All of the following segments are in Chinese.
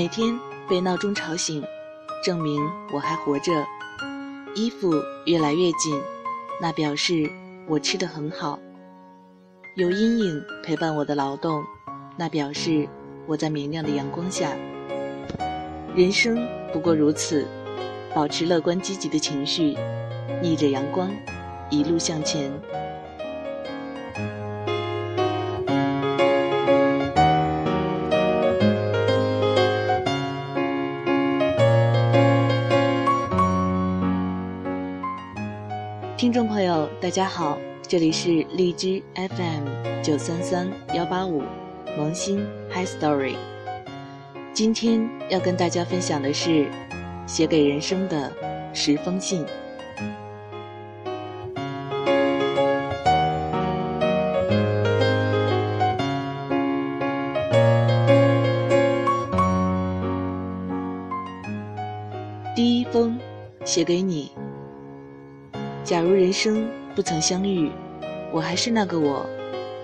每天被闹钟吵醒，证明我还活着。衣服越来越紧，那表示我吃得很好。有阴影陪伴我的劳动，那表示我在明亮的阳光下。人生不过如此，保持乐观积极的情绪，逆着阳光，一路向前。大家好，这里是荔枝 FM 九三三幺八五，萌新 Hi Story。今天要跟大家分享的是写给人生的十封信。第一封，写给你。假如人生不曾相遇，我还是那个我，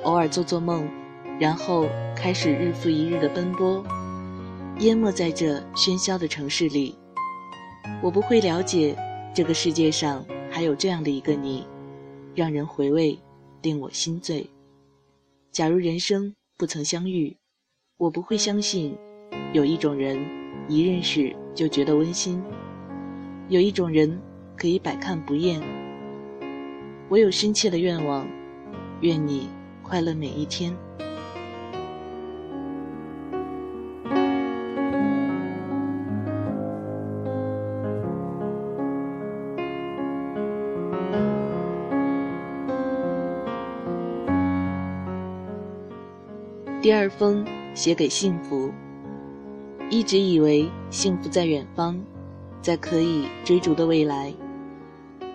偶尔做做梦，然后开始日复一日的奔波，淹没在这喧嚣的城市里。我不会了解这个世界上还有这样的一个你，让人回味，令我心醉。假如人生不曾相遇，我不会相信有一种人一认识就觉得温馨，有一种人可以百看不厌。我有深切的愿望，愿你快乐每一天。第二封写给幸福。一直以为幸福在远方，在可以追逐的未来，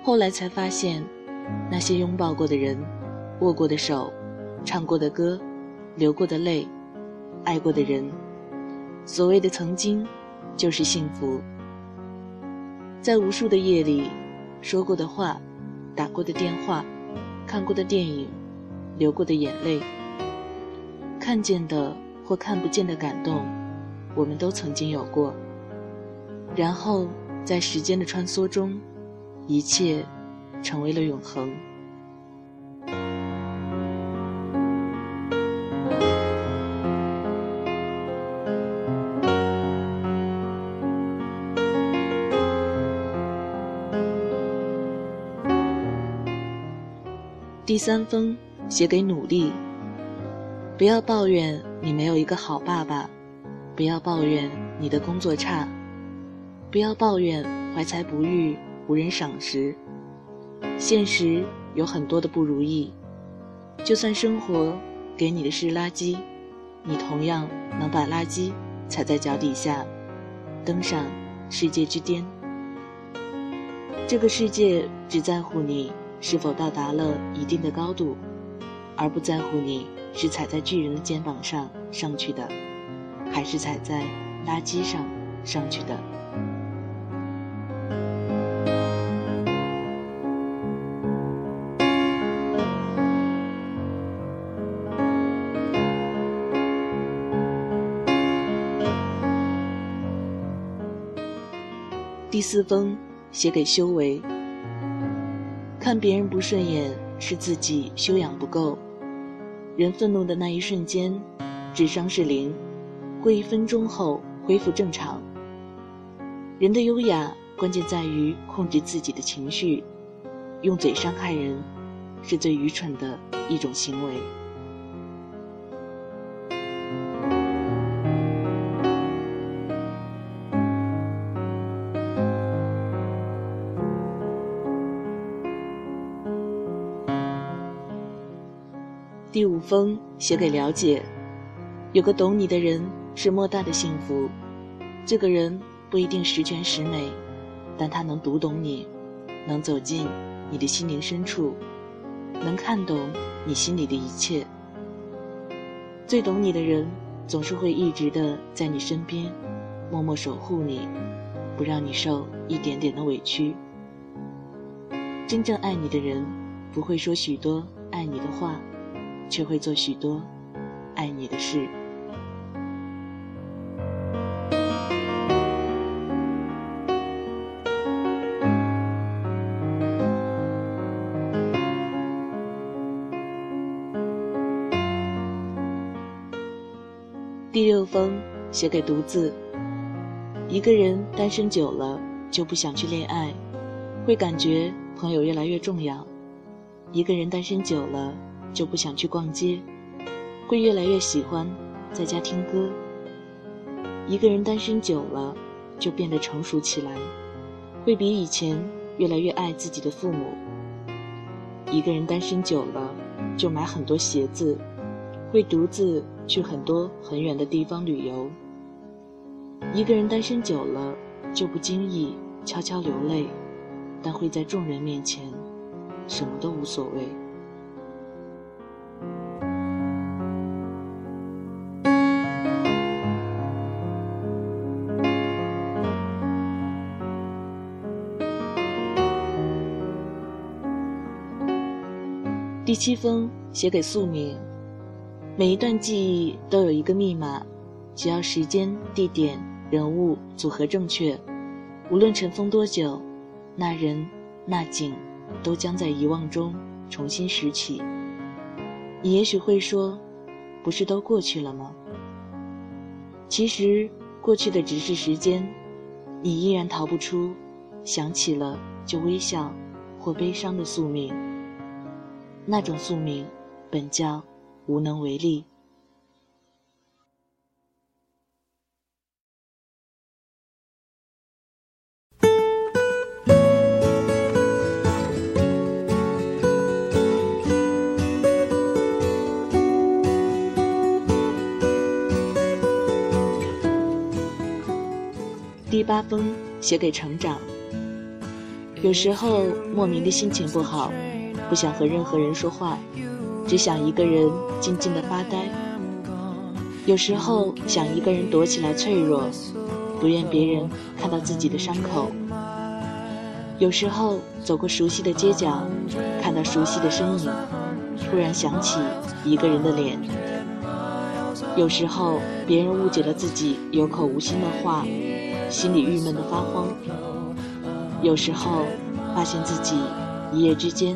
后来才发现。那些拥抱过的人，握过的手，唱过的歌，流过的泪，爱过的人，所谓的曾经，就是幸福。在无数的夜里，说过的话，打过的电话，看过的电影，流过的眼泪，看见的或看不见的感动，我们都曾经有过。然后，在时间的穿梭中，一切。成为了永恒。第三封写给努力。不要抱怨你没有一个好爸爸，不要抱怨你的工作差，不要抱怨怀才不遇，无人赏识。现实有很多的不如意，就算生活给你的是垃圾，你同样能把垃圾踩在脚底下，登上世界之巅。这个世界只在乎你是否到达了一定的高度，而不在乎你是踩在巨人的肩膀上上去的，还是踩在垃圾上上去的。第四封写给修为。看别人不顺眼是自己修养不够。人愤怒的那一瞬间，智商是零，过一分钟后恢复正常。人的优雅关键在于控制自己的情绪，用嘴伤害人，是最愚蠢的一种行为。第五封写给了解，有个懂你的人是莫大的幸福。这个人不一定十全十美，但他能读懂你，能走进你的心灵深处，能看懂你心里的一切。最懂你的人总是会一直的在你身边，默默守护你，不让你受一点点的委屈。真正爱你的人不会说许多爱你的话。却会做许多爱你的事。第六封写给独自。一个人单身久了就不想去恋爱会感觉朋友越来越重要。一个人单身久了就不想去逛街，会越来越喜欢在家听歌；一个人单身久了就变得成熟起来，会比以前越来越爱自己的父母；一个人单身久了就买很多鞋子，会独自去很多很远的地方旅游。一个人单身久了，就不经意悄悄流泪，但会在众人面前，什么都无所谓。第七封写给宿命，每一段记忆都有一个密码，只要时间、地点。人物组合正确，无论尘封多久，那人那景都将在遗忘中重新拾起。你也许会说，不是都过去了吗？其实过去的只是时间，你依然逃不出想起了就微笑或悲伤的宿命。那种宿命，本叫无能为力。第八封写给成长。有时候莫名的心情不好，不想和任何人说话，只想一个人静静的发呆。有时候想一个人躲起来脆弱，不愿别人看到自己的伤口。有时候走过熟悉的街角，看到熟悉的身影，突然想起一个人的脸。有时候别人误解了自己有口无心的话。心里郁闷的发慌，有时候发现自己一夜之间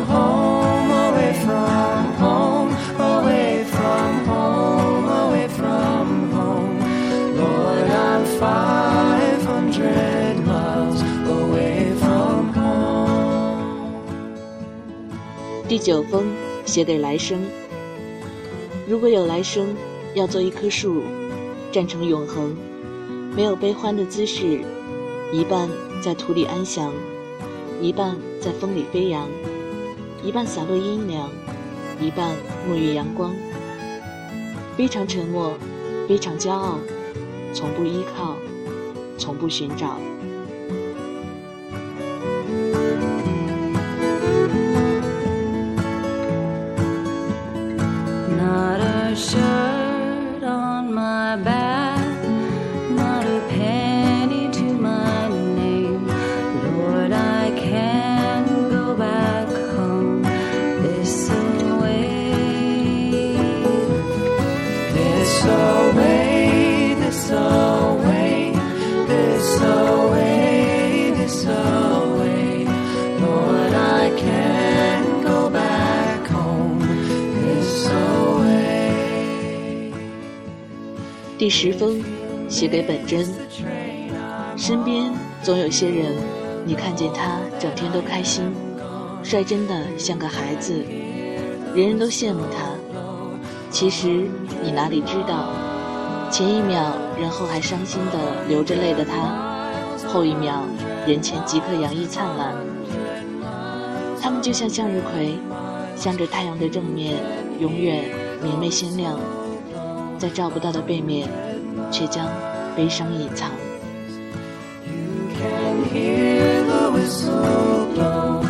第九封写给来生。如果有来生，要做一棵树，站成永恒，没有悲欢的姿势，一半在土里安详，一半在风里飞扬，一半洒落阴凉，一半沐浴阳光。非常沉默，非常骄傲，从不依靠，从不寻找。So 第十封，写给本真。身边总有些人，你看见他整天都开心，率真的像个孩子，人人都羡慕他。其实你哪里知道，前一秒人后还伤心的流着泪的他，后一秒人前即刻洋溢灿烂。他们就像向日葵，向着太阳的正面，永远明媚鲜亮。在照不到的背面，却将悲伤隐藏。You can hear the whistle blow.